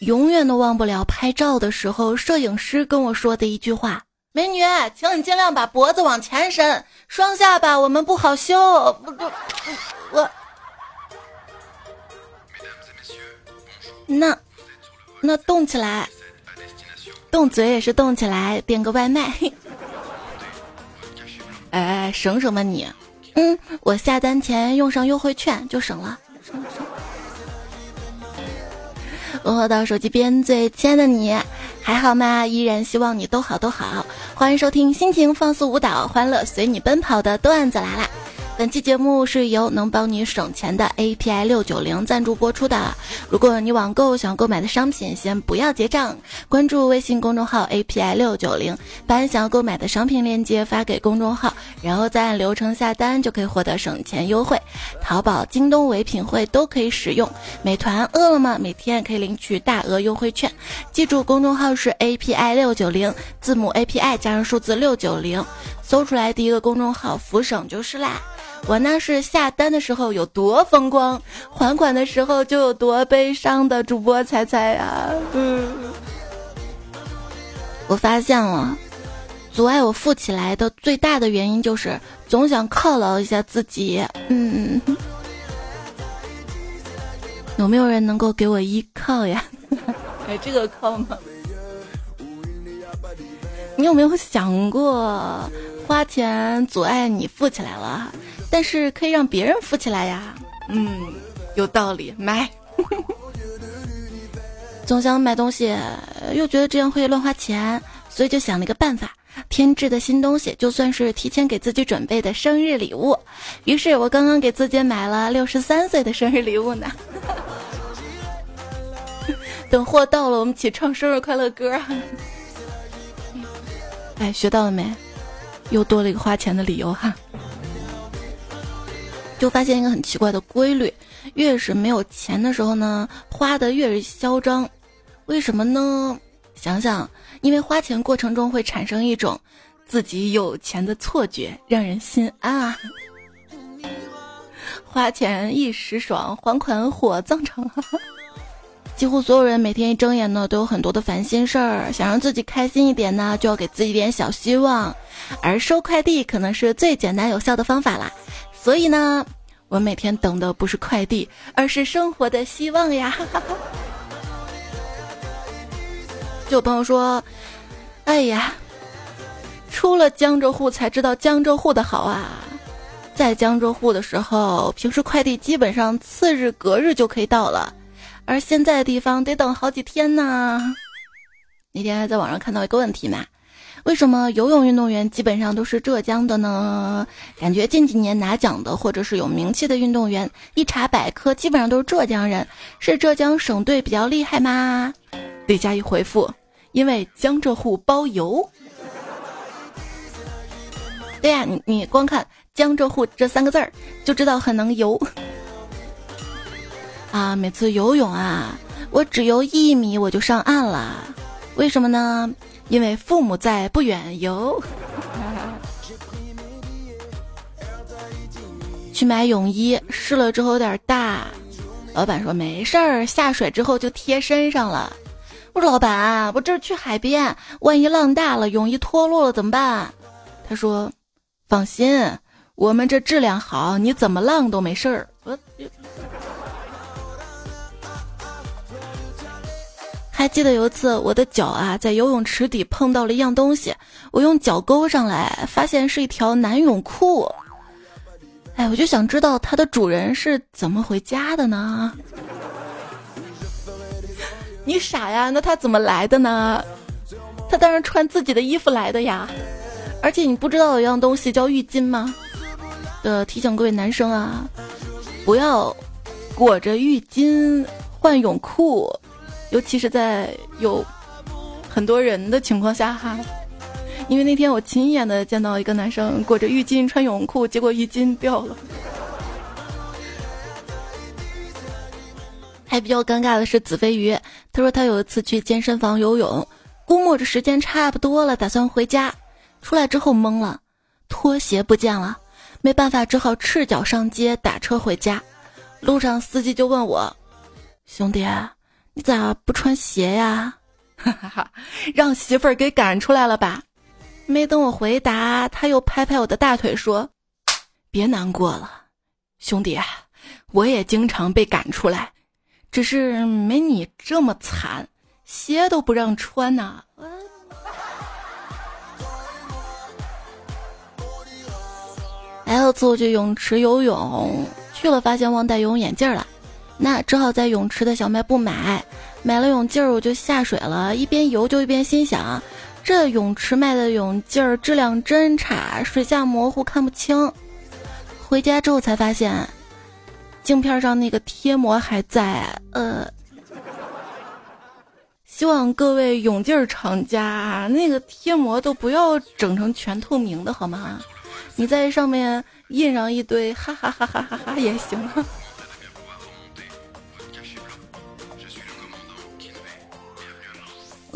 永远都忘不了拍照的时候，摄影师跟我说的一句话：“美女，请你尽量把脖子往前伸，双下巴我们不好修。”不不，我那那动起来，动嘴也是动起来，点个外卖。哎，省省吧你。嗯，我下单前用上优惠券就省了。问候到手机边最亲爱的你，还好吗？依然希望你都好都好。欢迎收听心情放肆舞蹈，欢乐随你奔跑的段子来啦。本期节目是由能帮你省钱的 API 六九零赞助播出的。如果你网购想购买的商品，先不要结账，关注微信公众号 API 六九零，把想要购买的商品链接发给公众号，然后再按流程下单，就可以获得省钱优惠。淘宝、京东唯品会都可以使用，美团、饿了么每天也可以领取大额优惠券。记住，公众号是 API 六九零，字母 API 加上数字六九零，搜出来第一个公众号福省就是啦。我那是下单的时候有多风光，还款的时候就有多悲伤的主播猜猜呀。嗯，我发现了，阻碍我富起来的最大的原因就是总想犒劳一下自己。嗯，有没有人能够给我依靠呀？哎，这个靠吗？你有没有想过，花钱阻碍你富起来了？但是可以让别人富起来呀，嗯，有道理，买。总想买东西，又觉得这样会乱花钱，所以就想了一个办法：添置的新东西，就算是提前给自己准备的生日礼物。于是我刚刚给自己买了六十三岁的生日礼物呢。等货到了，我们一起唱生日快乐歌。哎，学到了没？又多了一个花钱的理由哈。就发现一个很奇怪的规律，越是没有钱的时候呢，花的越是嚣张，为什么呢？想想，因为花钱过程中会产生一种自己有钱的错觉，让人心安啊。花钱一时爽，还款火葬场。几乎所有人每天一睁眼呢，都有很多的烦心事儿，想让自己开心一点呢，就要给自己点小希望，而收快递可能是最简单有效的方法啦。所以呢，我每天等的不是快递，而是生活的希望呀。就有朋友说：“哎呀，出了江浙沪才知道江浙沪的好啊！在江浙沪的时候，平时快递基本上次日隔日就可以到了，而现在的地方得等好几天呢。”那天还在网上看到一个问题嘛。为什么游泳运动员基本上都是浙江的呢？感觉近几年拿奖的或者是有名气的运动员，一查百科基本上都是浙江人，是浙江省队比较厉害吗？李佳一回复：因为江浙沪包邮。对呀，你你光看江浙沪这三个字儿就知道很能游。啊，每次游泳啊，我只游一米我就上岸了，为什么呢？因为父母在，不远游。去买泳衣，试了之后有点大，老板说没事儿，下水之后就贴身上了。我说老板，我这是去海边，万一浪大了，泳衣脱落了怎么办？他说，放心，我们这质量好，你怎么浪都没事儿。我。还记得有一次，我的脚啊在游泳池底碰到了一样东西，我用脚勾上来，发现是一条男泳裤。哎，我就想知道它的主人是怎么回家的呢？你傻呀？那他怎么来的呢？他当然穿自己的衣服来的呀。而且你不知道有一样东西叫浴巾吗？的提醒各位男生啊，不要裹着浴巾换泳裤。尤其是在有很多人的情况下哈，因为那天我亲眼的见到一个男生裹着浴巾穿泳裤，结果浴巾掉了。还比较尴尬的是子飞鱼，他说他有一次去健身房游泳，估摸着时间差不多了，打算回家，出来之后懵了，拖鞋不见了，没办法，只好赤脚上街打车回家。路上司机就问我，兄弟。你咋不穿鞋呀？哈哈哈，让媳妇儿给赶出来了吧？没等我回答，他又拍拍我的大腿说：“别难过了，兄弟，我也经常被赶出来，只是没你这么惨，鞋都不让穿呐。”还有次我去泳池游泳，去了发现忘带游泳眼镜了，那只好在泳池的小卖部买。买了泳镜我就下水了，一边游就一边心想，这泳池卖的泳镜质量真差，水下模糊看不清。回家之后才发现，镜片上那个贴膜还在。呃，希望各位泳镜厂家那个贴膜都不要整成全透明的好吗？你在上面印上一堆哈哈哈哈哈哈也行。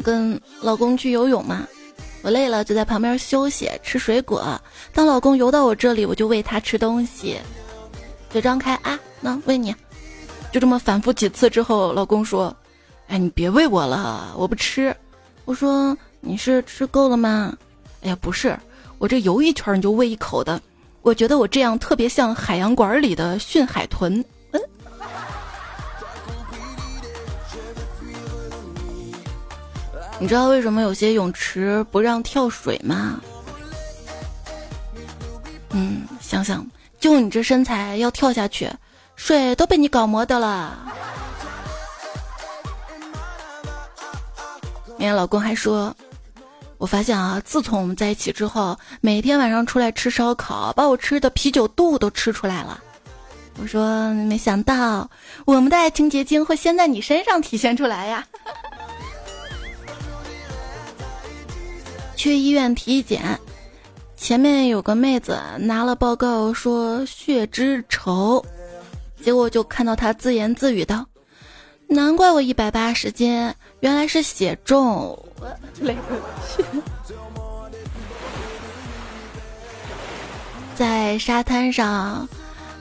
跟老公去游泳嘛，我累了就在旁边休息吃水果。当老公游到我这里，我就喂他吃东西，嘴张开啊，那喂你。就这么反复几次之后，老公说：“哎，你别喂我了，我不吃。”我说：“你是吃够了吗？”哎呀，不是。我这游一圈你就喂一口的，我觉得我这样特别像海洋馆里的训海豚。你知道为什么有些泳池不让跳水吗？嗯，想想，就你这身材要跳下去，水都被你搞磨的了。明天老公还说。我发现啊，自从我们在一起之后，每天晚上出来吃烧烤，把我吃的啤酒肚都吃出来了。我说没想到我们的爱情结晶会先在你身上体现出来呀！去医院体检，前面有个妹子拿了报告说血脂稠，结果就看到她自言自语道：“难怪我一百八十斤，原来是血重。”累个去！在沙滩上，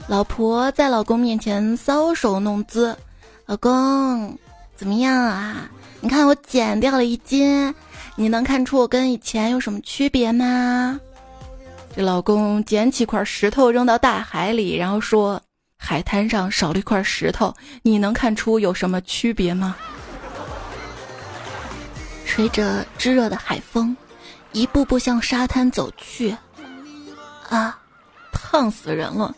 老婆在老公面前搔首弄姿：“老公，怎么样啊？你看我减掉了一斤，你能看出我跟以前有什么区别吗？”这老公捡起块石头扔到大海里，然后说：“海滩上少了一块石头，你能看出有什么区别吗？”吹着炙热的海风，一步步向沙滩走去。啊，烫死人了！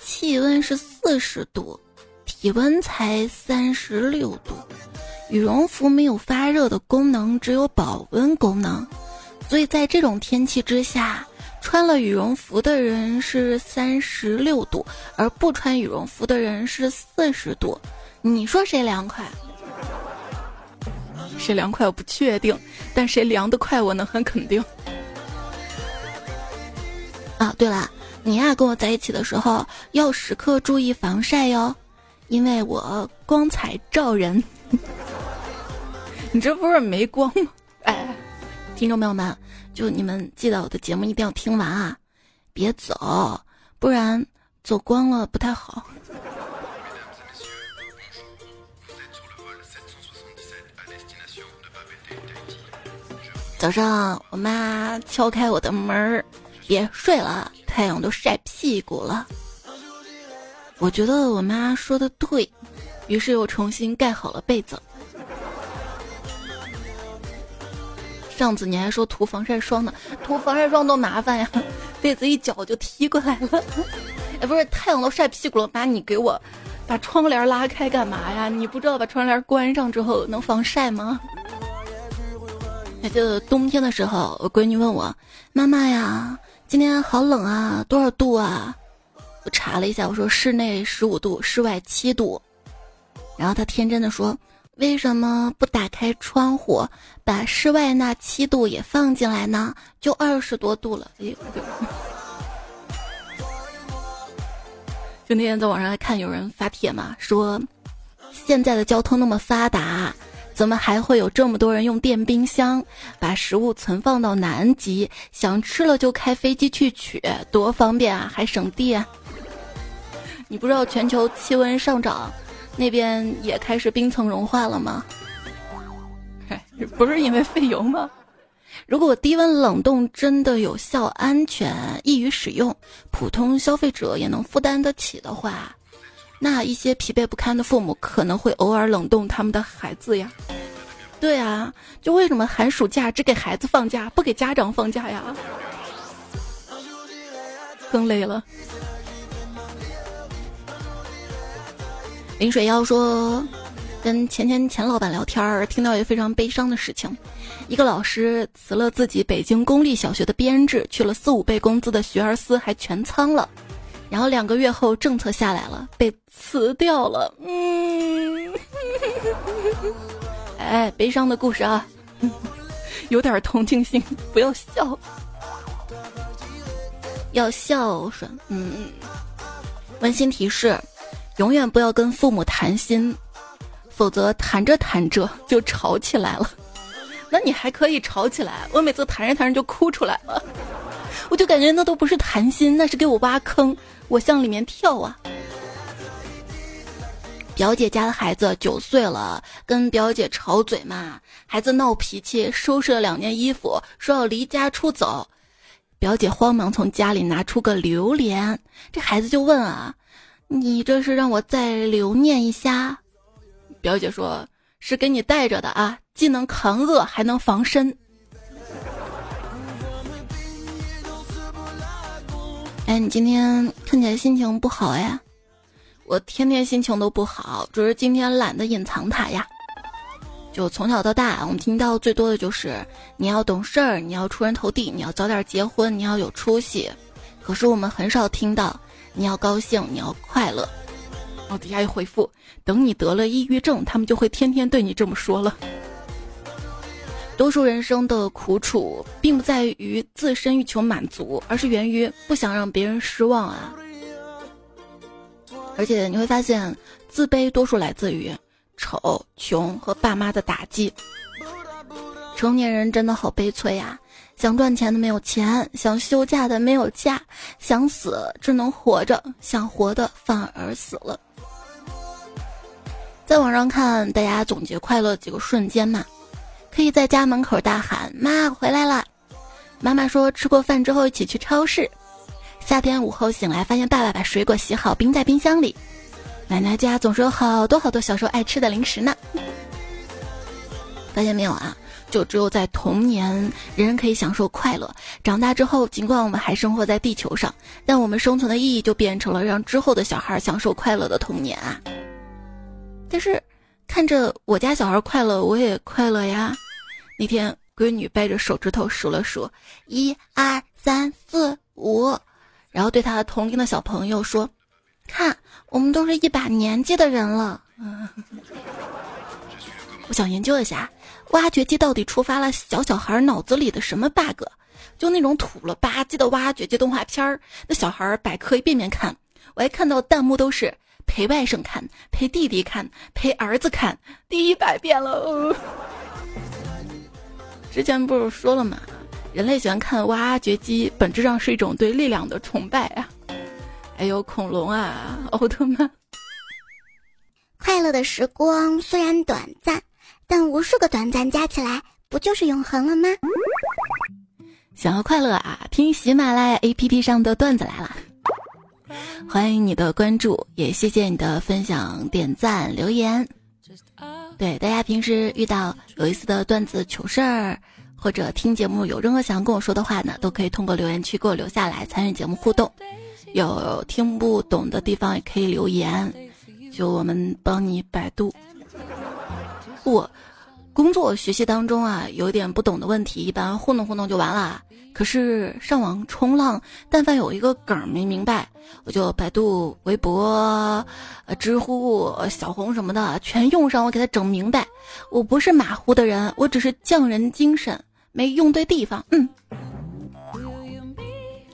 气温是四十度，体温才三十六度。羽绒服没有发热的功能，只有保温功能。所以在这种天气之下，穿了羽绒服的人是三十六度，而不穿羽绒服的人是四十度。你说谁凉快？谁凉快我不确定，但谁凉得快我能很肯定。啊，对了，你呀跟我在一起的时候要时刻注意防晒哟，因为我光彩照人。你这不是没光吗？哎，听众朋友们，就你们记得我的节目一定要听完啊，别走，不然走光了不太好。早上，我妈敲开我的门儿，别睡了，太阳都晒屁股了。我觉得我妈说的对，于是又重新盖好了被子。上次你还说涂防晒霜呢，涂防晒霜多麻烦呀，被子一脚就踢过来了。哎，不是，太阳都晒屁股了，妈，你给我把窗帘拉开干嘛呀？你不知道把窗帘关上之后能防晒吗？还记得冬天的时候，我闺女问我：“妈妈呀，今天好冷啊，多少度啊？”我查了一下，我说室内十五度，室外七度。然后她天真的说：“为什么不打开窗户，把室外那七度也放进来呢？就二十多度了。”哎呦，就那天在网上还看有人发帖嘛，说现在的交通那么发达。怎么还会有这么多人用电冰箱把食物存放到南极？想吃了就开飞机去取，多方便啊，还省电。你不知道全球气温上涨那边也开始冰层融化了吗？不是因为费油吗？如果低温冷冻真的有效、安全、易于使用，普通消费者也能负担得起的话，那一些疲惫不堪的父母可能会偶尔冷冻他们的孩子呀。对啊，就为什么寒暑假只给孩子放假，不给家长放假呀？更累了。林水妖说，跟前前前老板聊天儿，听到一个非常悲伤的事情：一个老师辞了自己北京公立小学的编制，去了四五倍工资的学而思，还全仓了。然后两个月后，政策下来了，被辞掉了。嗯，哎，悲伤的故事啊，有点同情心，不要笑，要孝顺。嗯，温馨提示。永远不要跟父母谈心，否则谈着谈着就吵起来了。那你还可以吵起来，我每次谈着谈着就哭出来了，我就感觉那都不是谈心，那是给我挖坑，我向里面跳啊。表姐家的孩子九岁了，跟表姐吵嘴嘛，孩子闹脾气，收拾了两件衣服，说要离家出走，表姐慌忙从家里拿出个榴莲，这孩子就问啊。你这是让我再留念一下，表姐说是给你带着的啊，既能扛饿还能防身。哎，你今天看起来心情不好呀？我天天心情都不好，只是今天懒得隐藏它呀。就从小到大，我们听到最多的就是你要懂事儿，你要出人头地，你要早点结婚，你要有出息。可是我们很少听到。你要高兴，你要快乐。我底下一回复，等你得了抑郁症，他们就会天天对你这么说了。多数人生的苦楚，并不在于自身欲求满足，而是源于不想让别人失望啊。而且你会发现，自卑多数来自于丑、穷和爸妈的打击。成年人真的好悲催呀。想赚钱的没有钱，想休假的没有假，想死只能活着，想活的反而死了。在网上看大家总结快乐几个瞬间嘛，可以在家门口大喊“妈回来了”，妈妈说吃过饭之后一起去超市，夏天午后醒来发现爸爸把水果洗好冰在冰箱里，奶奶家总是有好多好多小时候爱吃的零食呢。发现没有啊？就只有在童年，人人可以享受快乐。长大之后，尽管我们还生活在地球上，但我们生存的意义就变成了让之后的小孩享受快乐的童年啊。但是，看着我家小孩快乐，我也快乐呀。那天，闺女掰着手指头数了数，一二三四五，然后对她同龄的小朋友说：“看，我们都是一把年纪的人了。”我想研究一下。挖掘机到底触发了小小孩脑子里的什么 bug？就那种土了吧唧的挖掘机动画片儿，那小孩百科一遍遍看，我还看到弹幕都是陪外甥看、陪弟弟看、陪儿子看，第一百遍了。之前不是说了吗？人类喜欢看挖掘机，本质上是一种对力量的崇拜啊！还有恐龙啊，奥特曼。快乐的时光虽然短暂。但无数个短暂加起来，不就是永恒了吗？想要快乐啊，听喜马拉雅 APP 上的段子来了。欢迎你的关注，也谢谢你的分享、点赞、留言。对大家平时遇到有意思的段子、糗事儿，或者听节目有任何想要跟我说的话呢，都可以通过留言区给我留下来，参与节目互动。有听不懂的地方也可以留言，就我们帮你百度。我工作学习当中啊，有点不懂的问题，一般糊弄糊弄就完了。可是上网冲浪，但凡有一个梗没明白，我就百度、微博、呃、知乎、小红什么的全用上，我给他整明白。我不是马虎的人，我只是匠人精神没用对地方。嗯，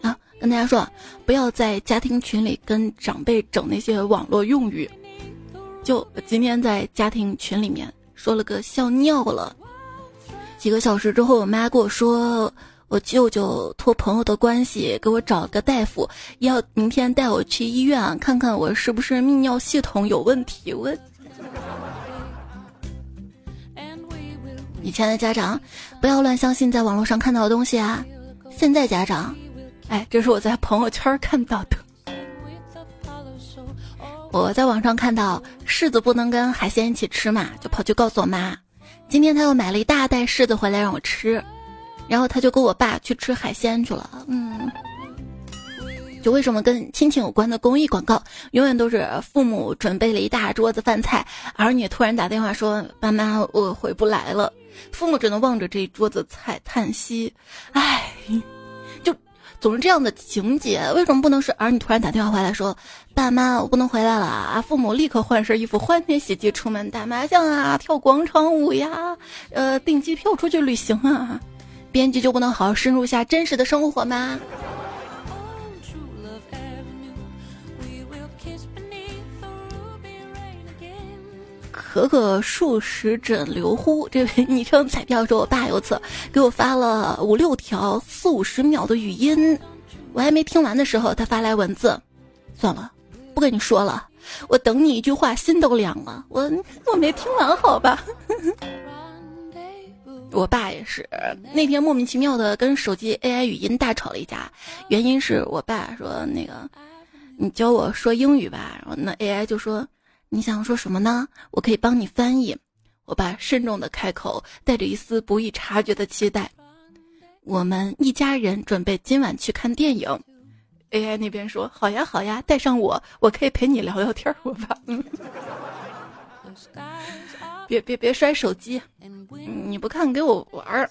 啊，跟大家说，不要在家庭群里跟长辈整那些网络用语。就今天在家庭群里面。说了个笑尿了，几个小时之后，我妈跟我说，我舅舅托朋友的关系给我找个大夫，要明天带我去医院看看我是不是泌尿系统有问题。我以前的家长不要乱相信在网络上看到的东西啊！现在家长，哎，这是我在朋友圈看到的。我在网上看到柿子不能跟海鲜一起吃嘛，就跑去告诉我妈，今天他又买了一大袋柿子回来让我吃。然后他就跟我爸去吃海鲜去了。嗯，就为什么跟亲情有关的公益广告，永远都是父母准备了一大桌子饭菜，儿女突然打电话说：“爸妈，我回不来了。”父母只能望着这一桌子菜叹息。唉，总是这样的情节。为什么不能是儿女突然打电话回来说：“爸妈，我不能回来了啊！”父母立刻换身衣服，欢天喜地出门打麻将啊，跳广场舞呀，呃，订机票出去旅行啊。编剧就不能好好深入下真实的生活吗？格格数十枕流呼，这位昵称彩票说，我爸有次给我发了五六条四五十秒的语音，我还没听完的时候，他发来文字，算了，不跟你说了，我等你一句话心都凉了，我我没听完，好吧。我爸也是那天莫名其妙的跟手机 AI 语音大吵了一架，原因是我爸说那个你教我说英语吧，然后那 AI 就说你想说什么呢？我可以帮你翻译。我爸慎重的开口，带着一丝不易察觉的期待。我们一家人准备今晚去看电影。AI 那边说好呀好呀，带上我，我可以陪你聊聊天。我爸。别别别摔手机！你不看给我玩儿。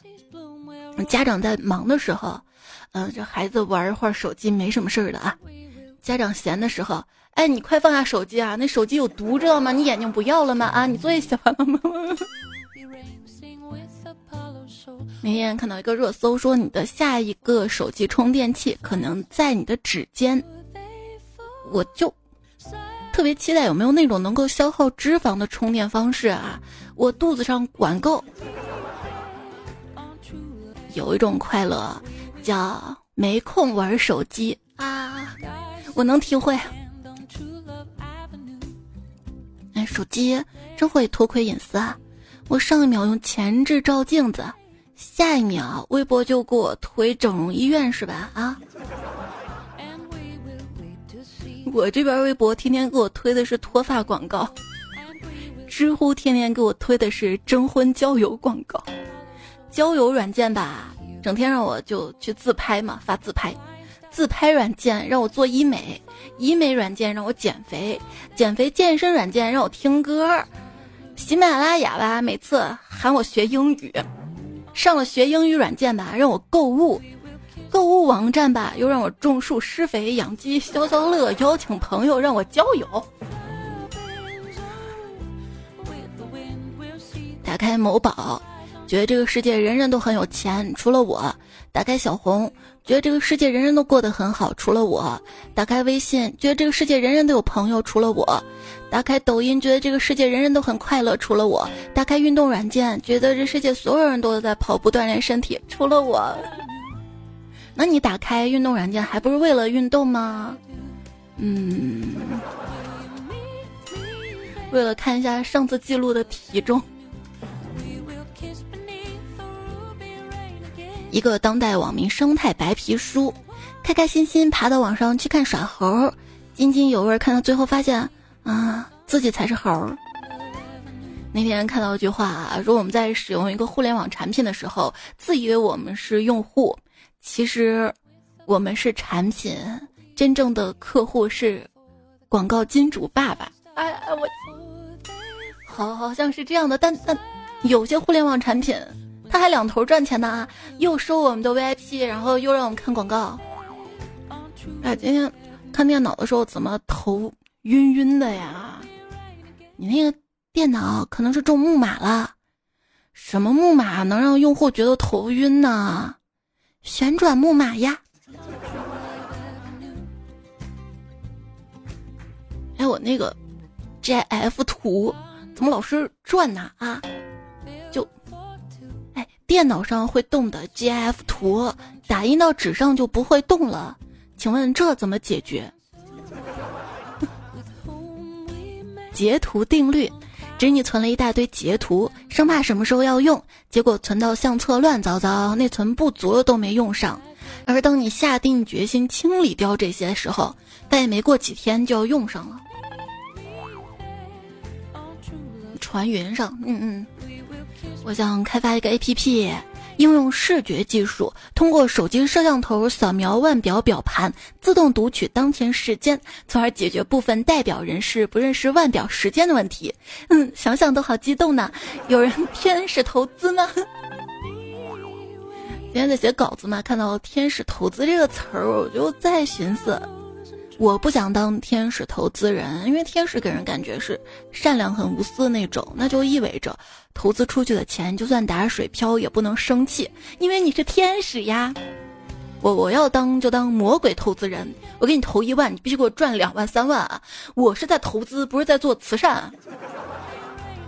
家长在忙的时候，嗯，这孩子玩一会儿手机没什么事儿的啊。家长闲的时候，哎，你快放下手机啊！那手机有毒，知道吗？你眼睛不要了吗？啊，你作业写完了吗？那天看到一个热搜，说你的下一个手机充电器可能在你的指尖，我就。特别期待有没有那种能够消耗脂肪的充电方式啊！我肚子上管够。有一种快乐叫没空玩手机啊，我能体会。手机真会偷窥隐私啊！我上一秒用前置照镜子，下一秒微博就给我推整容医院是吧？啊！我这边微博天天给我推的是脱发广告，知乎天天给我推的是征婚交友广告，交友软件吧，整天让我就去自拍嘛，发自拍，自拍软件让我做医美，医美软件让我减肥，减肥健身软件让我听歌，喜马拉雅吧，每次喊我学英语，上了学英语软件吧，让我购物。购物网站吧，又让我种树、施肥、养鸡、消消乐；邀请朋友，让我交友。打开某宝，觉得这个世界人人都很有钱，除了我；打开小红，觉得这个世界人人都过得很好，除了我；打开微信，觉得这个世界人人都有朋友，除了我；打开抖音，觉得这个世界人人都很快乐，除了我；打开运动软件，觉得这世界所有人都在跑步锻炼身体，除了我。那你打开运动软件还不是为了运动吗？嗯，为了看一下上次记录的体重。一个当代网民生态白皮书，开开心心爬到网上去看耍猴，津津有味看到最后发现啊，自己才是猴。那天看到一句话，说我们在使用一个互联网产品的时候，自以为我们是用户。其实，我们是产品，真正的客户是广告金主爸爸。哎哎，我好好像是这样的，但但有些互联网产品，他还两头赚钱呢啊，又收我们的 VIP，然后又让我们看广告。哎，今天看电脑的时候怎么头晕晕的呀？你那个电脑可能是中木马了，什么木马能让用户觉得头晕呢？旋转木马呀！哎，我那个 GIF 图怎么老是转呢？啊，就，电脑上会动的 GIF 图打印到纸上就不会动了，请问这怎么解决？截图定律，指你存了一大堆截图，生怕什么时候要用，结果存到相册乱糟糟，内存不足了都没用上。而当你下定决心清理掉这些时候，但也没过几天就要用上了。传云上，嗯嗯，我想开发一个 A P P。应用视觉技术，通过手机摄像头扫描腕表表盘，自动读取当前时间，从而解决部分代表人士不认识腕表时间的问题。嗯，想想都好激动呢。有人天使投资吗？今天在写稿子嘛，看到“天使投资”这个词儿，我就在寻思。我不想当天使投资人，因为天使给人感觉是善良、很无私的那种，那就意味着投资出去的钱就算打水漂也不能生气，因为你是天使呀。我我要当就当魔鬼投资人，我给你投一万，你必须给我赚两万三万啊！我是在投资，不是在做慈善。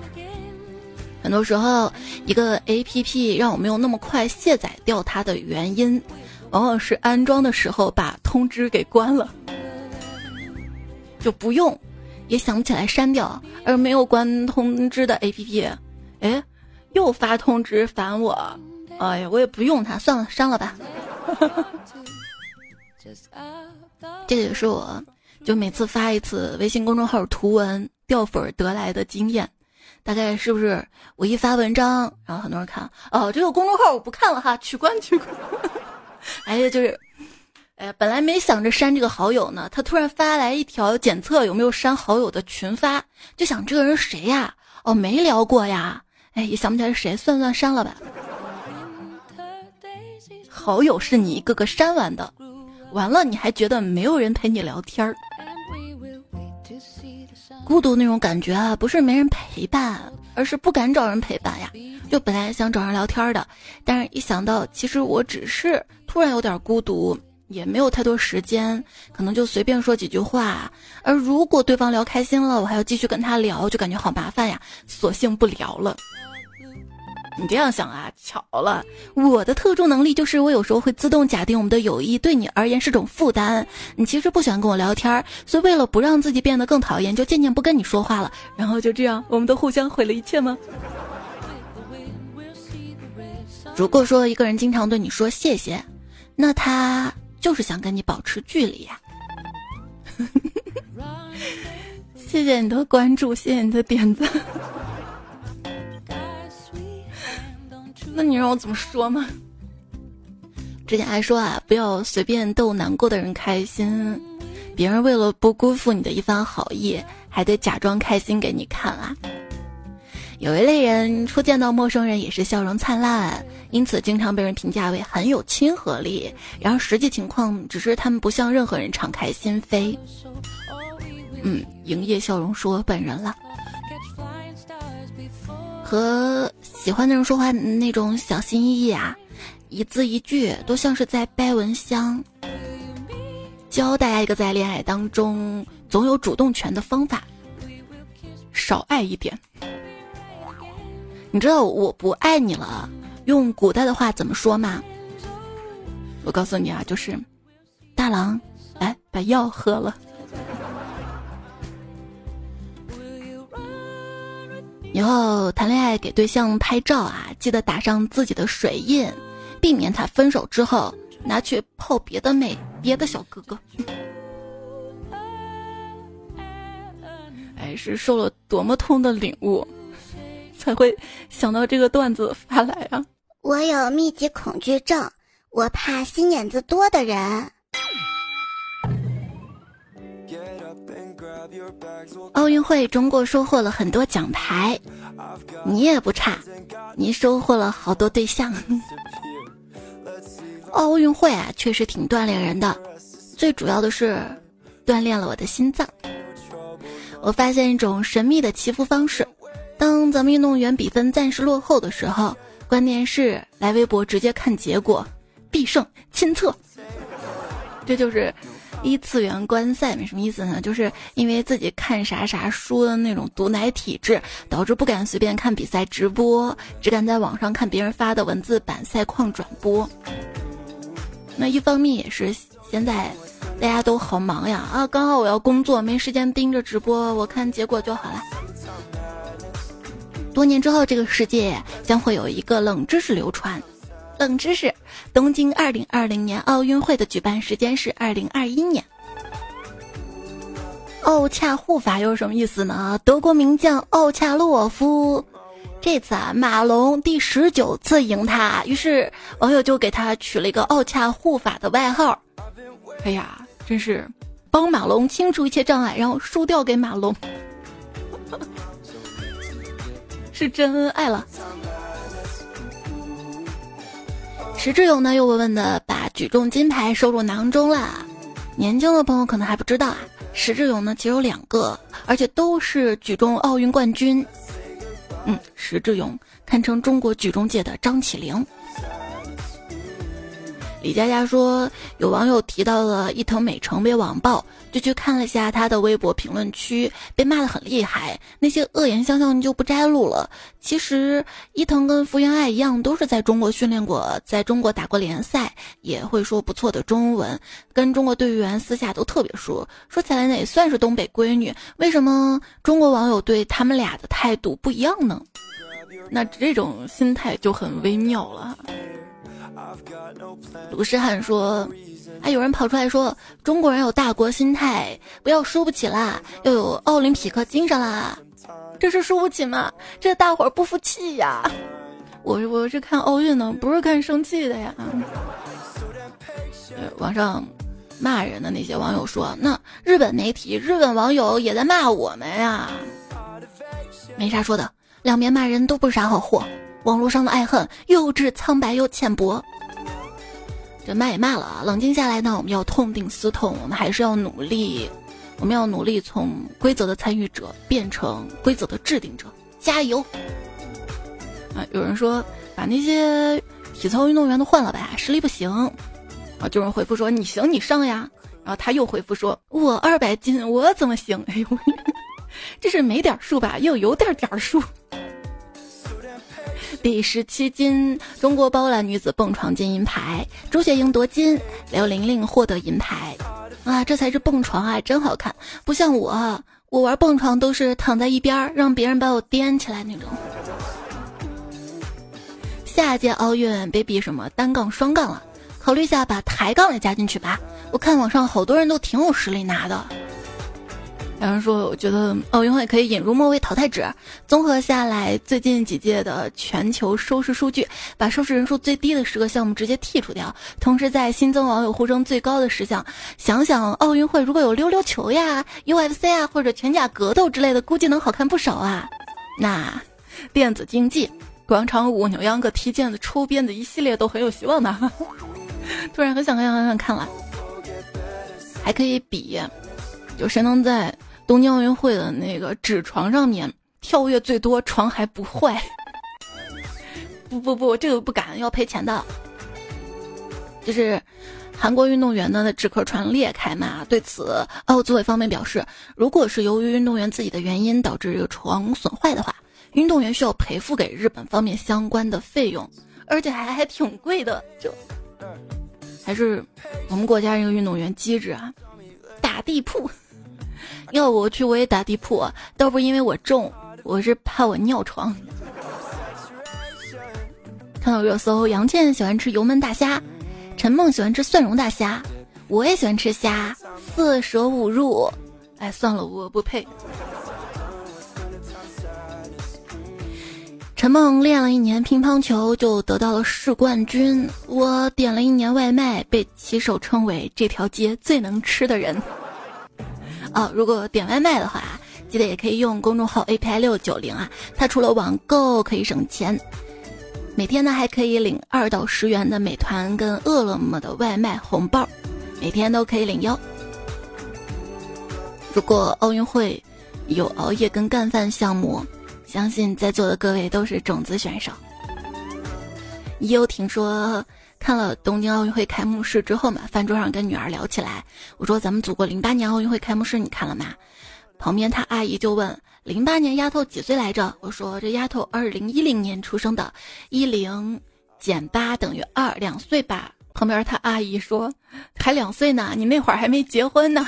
很多时候，一个 A P P 让我没有那么快卸载掉它的原因，往往是安装的时候把通知给关了。就不用，也想不起来删掉，而没有关通知的 A P P，哎，又发通知烦我，哎呀，我也不用它，算了，删了吧。这个也是我，就每次发一次微信公众号图文掉粉得来的经验，大概是不是？我一发文章，然后很多人看，哦，这个公众号我不看了哈，取关取关。哎呀，就是。哎，本来没想着删这个好友呢，他突然发来一条检测有没有删好友的群发，就想这个人谁呀？哦，没聊过呀。哎，也想不起来是谁，算算删了吧。好友是你一个个删完的，完了你还觉得没有人陪你聊天儿，孤独那种感觉啊，不是没人陪伴，而是不敢找人陪伴呀。就本来想找人聊天的，但是一想到其实我只是突然有点孤独。也没有太多时间，可能就随便说几句话。而如果对方聊开心了，我还要继续跟他聊，就感觉好麻烦呀，索性不聊了。你这样想啊？巧了，我的特殊能力就是我有时候会自动假定我们的友谊对你而言是种负担。你其实不喜欢跟我聊天，所以为了不让自己变得更讨厌，就渐渐不跟你说话了。然后就这样，我们都互相毁了一切吗？如果说一个人经常对你说谢谢，那他。就是想跟你保持距离呀！谢谢你的关注，谢谢你的点赞。那你让我怎么说嘛？之前还说啊，不要随便逗难过的人开心，别人为了不辜负你的一番好意，还得假装开心给你看啊。有一类人初见到陌生人也是笑容灿烂，因此经常被人评价为很有亲和力。然而实际情况只是他们不向任何人敞开心扉。嗯，营业笑容是我本人了。和喜欢的人说话那种小心翼翼啊，一字一句都像是在掰蚊香。教大家一个在恋爱当中总有主动权的方法：少爱一点。你知道我不爱你了，用古代的话怎么说吗？我告诉你啊，就是大郎，来把药喝了。以后谈恋爱给对象拍照啊，记得打上自己的水印，避免他分手之后拿去泡别的妹、别的小哥哥。哎，是受了多么痛的领悟。才会想到这个段子发来啊！我有密集恐惧症，我怕心眼子多的人。奥运会，中国收获了很多奖牌，你也不差，你收获了好多对象。奥运会啊，确实挺锻炼人的，最主要的是锻炼了我的心脏。我发现一种神秘的祈福方式。当咱们运动员比分暂时落后的时候，关键是来微博直接看结果，必胜亲测。这就是一次元观赛没什么意思呢，就是因为自己看啥啥输的那种毒奶体质，导致不敢随便看比赛直播，只敢在网上看别人发的文字版赛况转播。那一方面也是现在大家都好忙呀，啊，刚好我要工作，没时间盯着直播，我看结果就好了。多年之后，这个世界将会有一个冷知识流传。冷知识：东京二零二零年奥运会的举办时间是二零二一年。奥恰护法又是什么意思呢？德国名将奥恰洛夫，这次啊马龙第十九次赢他，于是网友就给他取了一个奥恰护法的外号。哎呀，真是帮马龙清除一切障碍，然后输掉给马龙，是真恩爱了。石志勇呢又稳稳的把举重金牌收入囊中了。年轻的朋友可能还不知道啊，石志勇呢其实有两个，而且都是举重奥运冠军。嗯，石志勇堪称中国举重界的张起灵。李佳佳说，有网友提到了伊藤美诚被网暴，就去看了一下他的微博评论区，被骂的很厉害，那些恶言相向就不摘录了。其实伊藤跟福原爱一样，都是在中国训练过，在中国打过联赛，也会说不错的中文，跟中国队员私下都特别熟。说起来呢，也算是东北闺女。为什么中国网友对他们俩的态度不一样呢？那这种心态就很微妙了。卢诗汉说：“还有人跑出来说，中国人有大国心态，不要输不起啦，要有奥林匹克精神啦。这是输不起吗？这大伙儿不服气呀！我我是看奥运呢，不是看生气的呀。”网上骂人的那些网友说：“那日本媒体、日本网友也在骂我们呀。”没啥说的，两边骂人都不是啥好货。网络上的爱恨，幼稚、苍白又浅薄。这骂也骂了啊，冷静下来呢，我们要痛定思痛，我们还是要努力，我们要努力从规则的参与者变成规则的制定者，加油！啊，有人说把那些体操运动员都换了吧，实力不行。啊，有人回复说你行你上呀，然后他又回复说我二百斤我怎么行？哎呦，这是没点数吧，又有点点数。第十七金，中国包揽女子蹦床金银牌，朱雪莹夺金，刘玲玲获得银牌。啊，这才是蹦床啊，真好看，不像我，我玩蹦床都是躺在一边儿，让别人把我颠起来那种。下届奥运别比什么单杠、双杠了，考虑一下把抬杠也加进去吧。我看网上好多人都挺有实力拿的。有人说，我觉得奥运会可以引入末位淘汰制，综合下来最近几届的全球收视数据，把收视人数最低的十个项目直接剔除掉，同时在新增网友呼声最高的十项。想想奥运会如果有溜溜球呀、UFC 啊或者拳甲格斗之类的，估计能好看不少啊。那电子竞技、广场舞、扭秧歌、踢毽子、抽鞭子一系列都很有希望的。突然很想很想很想看了，还可以比，就谁能在。东京奥运会的那个纸床上面跳跃最多，床还不坏。不不不，这个不敢，要赔钱的。就是韩国运动员呢的纸壳床裂开嘛，对此奥组委方面表示，如果是由于运动员自己的原因导致这个床损坏的话，运动员需要赔付给日本方面相关的费用，而且还还挺贵的。就还是我们国家这个运动员机智啊，打地铺。要我去，我也打地铺，倒不是因为我重，我是怕我尿床。看到热搜，杨倩喜欢吃油焖大虾，陈梦喜欢吃蒜蓉大虾，我也喜欢吃虾，四舍五入，哎，算了，我不配。陈梦练了一年乒乓球，就得到了市冠军。我点了一年外卖，被骑手称为这条街最能吃的人。啊，如果点外卖的话，记得也可以用公众号 API 六九零啊。它除了网购可以省钱，每天呢还可以领二到十元的美团跟饿了么的外卖红包，每天都可以领哟。如果奥运会有熬夜跟干饭项目，相信在座的各位都是种子选手。也有听说看了东京奥运会开幕式之后嘛，饭桌上跟女儿聊起来，我说咱们祖国零八年奥运会开幕式你看了吗？旁边他阿姨就问零八年丫头几岁来着？我说这丫头二零一零年出生的，一零减八等于二，两岁吧。旁边他阿姨说还两岁呢，你那会儿还没结婚呢。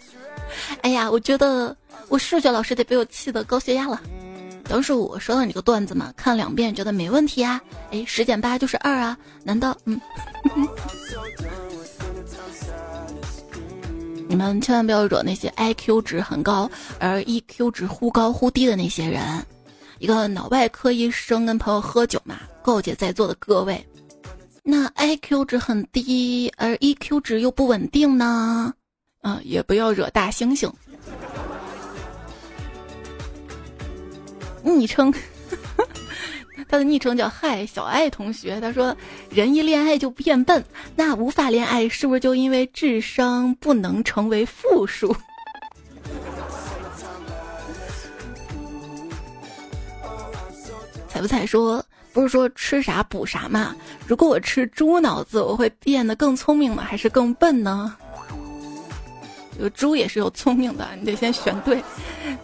哎呀，我觉得我数学老师得被我气得高血压了。当时我说了你个段子嘛，看两遍觉得没问题啊。哎，十减八就是二啊？难道嗯？你们千万不要惹那些 IQ 值很高而 EQ 值忽高忽低的那些人。一个脑外科医生跟朋友喝酒嘛，告诫在座的各位，那 IQ 值很低而 EQ 值又不稳定呢？啊，也不要惹大猩猩。昵称，他的昵称叫“嗨小爱同学”。他说：“人一恋爱就变笨，那无法恋爱是不是就因为智商不能成为负数？” 彩不彩说：“不是说吃啥补啥吗？如果我吃猪脑子，我会变得更聪明吗？还是更笨呢？”有猪也是有聪明的，你得先选对。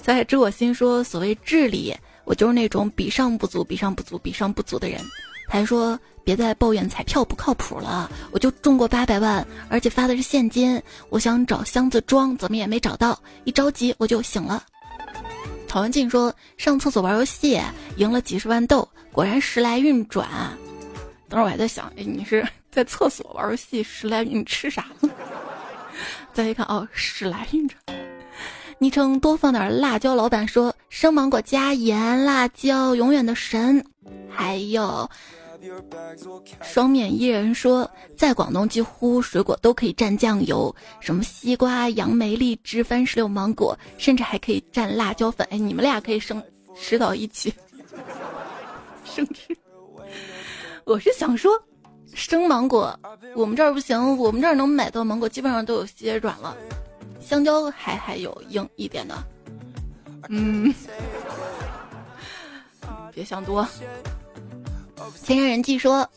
在知我心说：“所谓智力。”我就是那种比上不足、比上不足、比上不足的人。他还说：“别再抱怨彩票不靠谱了，我就中过八百万，而且发的是现金。我想找箱子装，怎么也没找到。一着急我就醒了。”曹文静说：“上厕所玩游戏，赢了几十万豆，果然时来运转。”当时我还在想：“哎，你是 在厕所玩游戏，时来运吃啥呢？” 再一看，哦，时来运转。昵称多放点辣椒，老板说生芒果加盐，辣椒永远的神。还有双面伊人说，在广东几乎水果都可以蘸酱油，什么西瓜、杨梅、荔枝、番石榴、芒果，甚至还可以蘸辣椒粉。哎，你们俩可以生吃到一起生吃。我是想说，生芒果我们这儿不行，我们这儿能买到芒果基本上都有些软了。香蕉还还有硬一点的，嗯，别想多。天山人记说，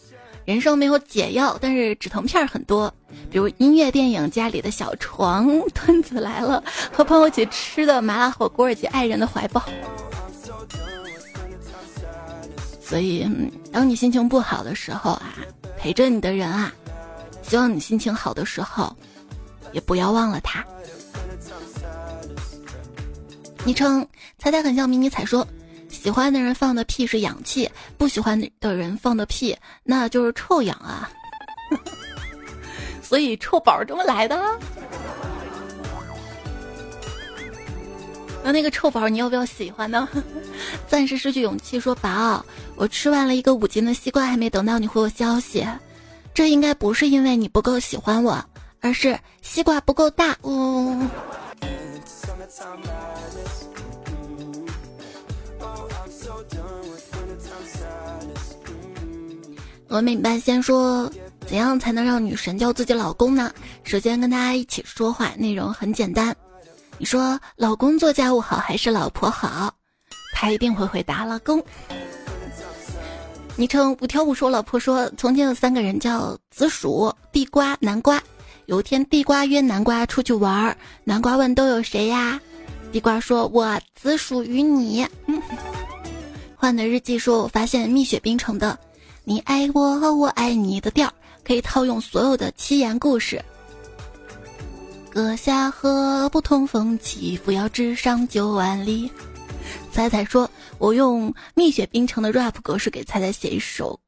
人生没有解药，但是止疼片很多，比如音乐、电影、家里的小床、墩子来了、和朋友一起吃的麻辣火锅以及爱人的怀抱。所以，当你心情不好的时候啊，陪着你的人啊，希望你心情好的时候，也不要忘了他。昵称猜猜很像迷你彩说，喜欢的人放的屁是氧气，不喜欢的人放的屁那就是臭氧啊，所以臭宝这么来的。那那个臭宝你要不要喜欢呢？暂时失去勇气说宝，我吃完了一个五斤的西瓜，还没等到你回我消息，这应该不是因为你不够喜欢我，而是西瓜不够大。哦。峨眉半仙说：“怎样才能让女神叫自己老公呢？首先跟大家一起说话，内容很简单。你说老公做家务好还是老婆好？他一定会回答老公。昵称五条五说老婆说，从前有三个人叫紫薯、地瓜、南瓜。有一天，地瓜约南瓜出去玩儿，南瓜问都有谁呀？地瓜说：我只属于你。换的日记说，我发现蜜雪冰城的。”你爱我，我爱你的调可以套用所有的七言故事。阁下何不通风起，扶摇直上九万里。彩彩说：“我用蜜雪冰城的 rap 格式给彩彩写一首。”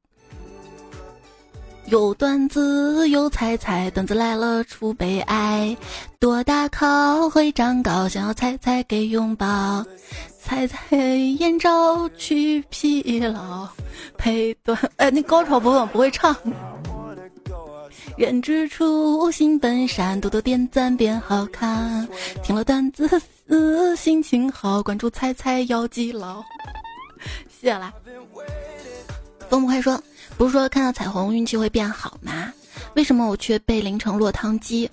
有段子，有彩彩，段子来了出悲哀。多大考会长高，想要猜猜给拥抱。猜猜眼罩去疲劳，配段哎，那高潮部分不会唱。人之初，性本善，多多点赞变好看。听了段子，心情好，关注猜猜要记牢。谢了。风不快说。不是说看到彩虹运气会变好吗？为什么我却被淋成落汤鸡？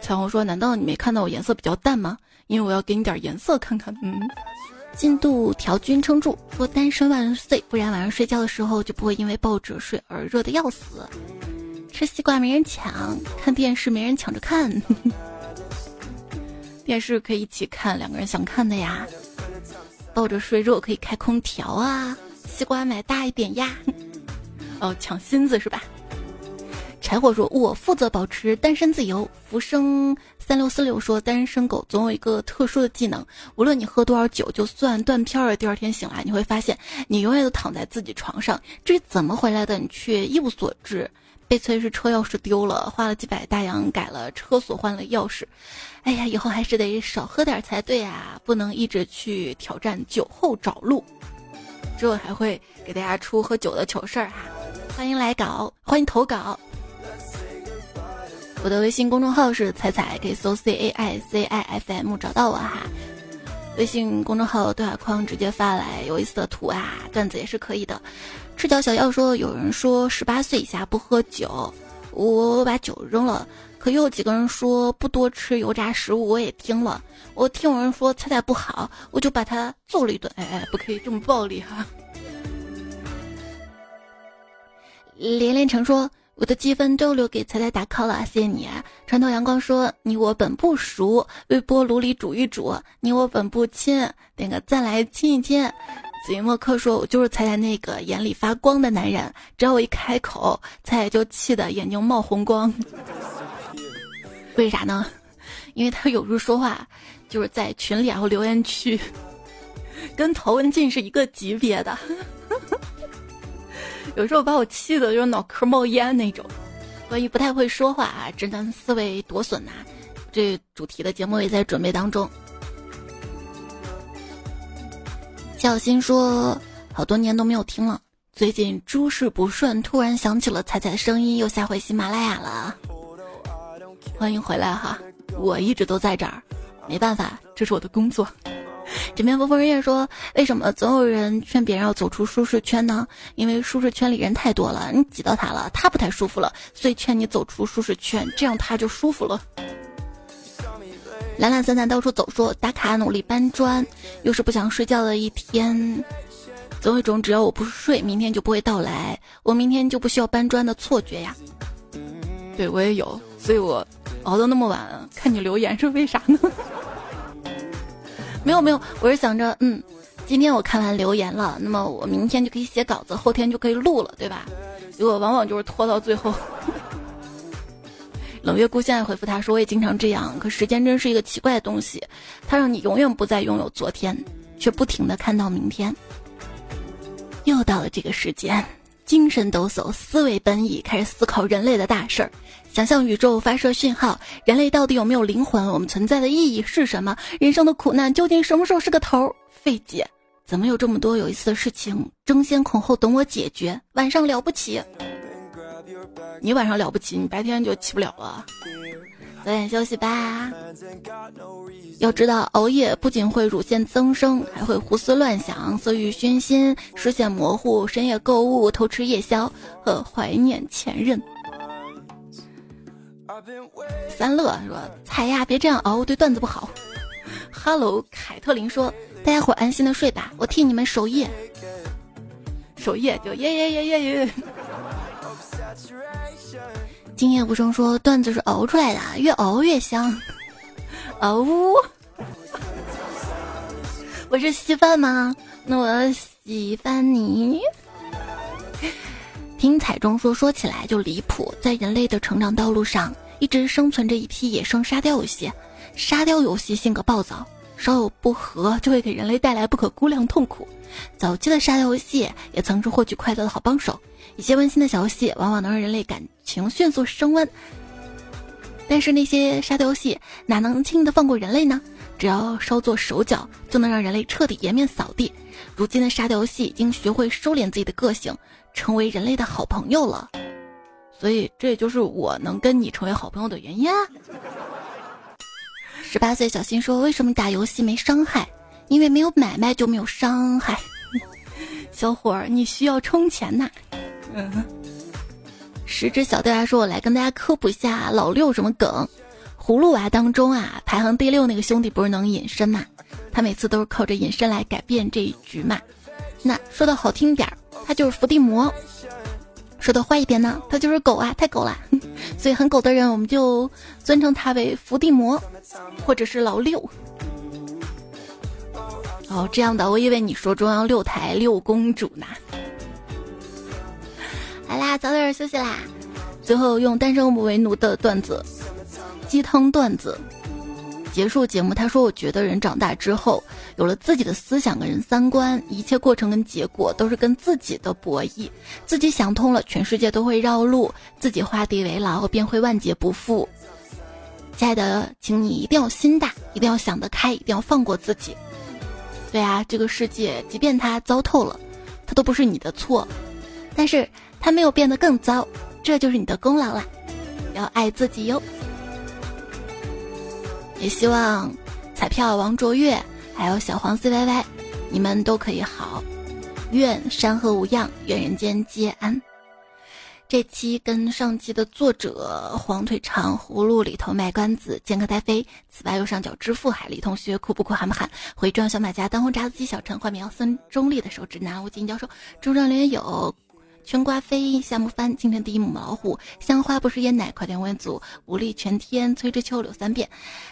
彩虹说：“难道你没看到我颜色比较淡吗？因为我要给你点颜色看看。”嗯，进度条君撑住，说单身万岁，不然晚上睡觉的时候就不会因为抱着睡而热的要死。吃西瓜没人抢，看电视没人抢着看，电视可以一起看，两个人想看的呀。抱着睡肉可以开空调啊，西瓜买大一点呀。哦，抢心子是吧？柴火说：“我负责保持单身自由。”浮生三六四六说：“单身狗总有一个特殊的技能，无论你喝多少酒，就算断片儿，第二天醒来，你会发现你永远都躺在自己床上。至于怎么回来的，你却一无所知。悲催是车钥匙丢了，花了几百大洋改了车锁，换了钥匙。哎呀，以后还是得少喝点才对啊，不能一直去挑战酒后找路。之后还会给大家出喝酒的糗事儿哈，欢迎来稿，欢迎投稿。”我的微信公众号是彩彩，可以搜 C A I C I F M 找到我哈。微信公众号对话框直接发来有意思的图啊，段子也是可以的。赤脚小妖说，有人说十八岁以下不喝酒，我我把酒扔了。可又有几个人说不多吃油炸食物，我也听了。我听有人说彩彩不好，我就把他揍了一顿。哎哎，不可以这么暴力哈。连连成说。我的积分都留给彩彩打 call 了，谢谢你。穿透阳光说：“你我本不熟，微波炉里煮一煮。你我本不亲，点个赞来亲一亲。”紫云墨客说：“我就是彩彩那个眼里发光的男人，只要我一开口，彩彩就气得眼睛冒红光。为啥呢？因为他有时候说话就是在群里然后留言区，跟陶文静是一个级别的。”有时候把我气的，就是脑壳冒烟那种。关于不太会说话啊，直男思维多损呐！这主题的节目也在准备当中。小新说，好多年都没有听了，最近诸事不顺，突然想起了彩彩的声音，又下回喜马拉雅了。欢迎回来哈，我一直都在这儿，没办法，这是我的工作。枕边风风人说：“为什么总有人劝别人要走出舒适圈呢？因为舒适圈里人太多了，你挤到他了，他不太舒服了，所以劝你走出舒适圈，这样他就舒服了。”懒懒散散到处走，说打卡努力搬砖，又是不想睡觉的一天，总有一种只要我不睡，明天就不会到来，我明天就不需要搬砖的错觉呀。对我也有，所以我熬到那么晚看你留言是为啥呢？没有没有，我是想着，嗯，今天我看完留言了，那么我明天就可以写稿子，后天就可以录了，对吧？结果往往就是拖到最后。冷月孤现在回复他说：“我也经常这样，可时间真是一个奇怪的东西，它让你永远不再拥有昨天，却不停的看到明天。”又到了这个时间，精神抖擞，思维奔逸，开始思考人类的大事儿。想象宇宙发射讯号，人类到底有没有灵魂？我们存在的意义是什么？人生的苦难究竟什么时候是个头？费解，怎么有这么多有意思的事情争先恐后等我解决？晚上了不起，你晚上了不起，你白天就起不了了。早点休息吧。要知道，熬夜不仅会乳腺增生，还会胡思乱想、色欲熏心、视线模糊、深夜购物、偷吃夜宵和怀念前任。三乐说：“彩呀，别这样熬，对段子不好。” Hello，凯特琳说：“大家伙安心的睡吧，我替你们守夜。”守夜就耶耶耶耶耶。今夜无声说：“段子是熬出来的，越熬越香。”啊呜！我是稀饭吗？那我喜欢你。听彩中说，说起来就离谱，在人类的成长道路上。一直生存着一批野生沙雕游戏，沙雕游戏性格暴躁，稍有不和就会给人类带来不可估量痛苦。早期的沙雕游戏也曾是获取快乐的好帮手，一些温馨的小游戏往往能让人类感情迅速升温。但是那些沙雕游戏哪能轻易的放过人类呢？只要稍作手脚，就能让人类彻底颜面扫地。如今的沙雕游戏已经学会收敛自己的个性，成为人类的好朋友了。所以，这也就是我能跟你成为好朋友的原因啊！十八岁小新说：“为什么打游戏没伤害？因为没有买卖就没有伤害。”小伙儿，你需要充钱呐！十只小豆芽说：“我来跟大家科普一下老六什么梗。”葫芦娃当中啊，排行第六那个兄弟不是能隐身嘛？他每次都是靠着隐身来改变这一局嘛。那说的好听点儿，他就是伏地魔；说的坏一点呢，他就是狗啊，太狗了。所以很狗的人，我们就尊称他为伏地魔，或者是老六。哦，这样的，我以为你说中央六台六公主呢。好啦，早点休息啦。最后用单身狗为奴的段子，鸡汤段子结束节目。他说：“我觉得人长大之后，有了自己的思想跟人三观，一切过程跟结果都是跟自己的博弈。自己想通了，全世界都会绕路；自己画地为牢，便会万劫不复。”亲爱的，请你一定要心大，一定要想得开，一定要放过自己。对啊，这个世界即便它糟透了，它都不是你的错。但是它没有变得更糟，这就是你的功劳啦！要爱自己哟。也希望彩票王卓越还有小黄 C Y Y，你们都可以好。愿山河无恙，愿人间皆安。这期跟上期的作者黄腿长葫芦里头卖关子，剑客呆飞，此外右上角支付海里同学哭不哭喊不喊？回转小马甲，当红炸子鸡小陈，画面孙中立的手指南无金教授，中正连友。春瓜飞，夏木翻，今天第一母老虎，香花不是烟奶，快点问祖，武力全天，崔之秋柳三遍，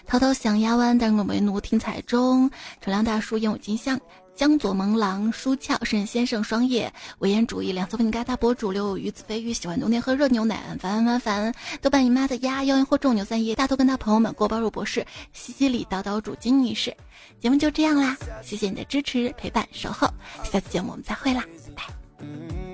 滔滔想压弯，但我为奴听彩中，陈亮大叔烟雾金香，江左萌郎舒翘，沈先生双叶，唯言主义，两色粉疙瘩博主刘鱼子飞鱼，喜欢冬天喝热牛奶，烦烦烦，豆瓣你妈的鸭，妖艳惑众牛三叶，大头跟他朋友们过包入博士，西西里叨叨主金女士，节目就这样啦，谢谢你的支持陪伴守候，下次节目我们再会啦，拜拜。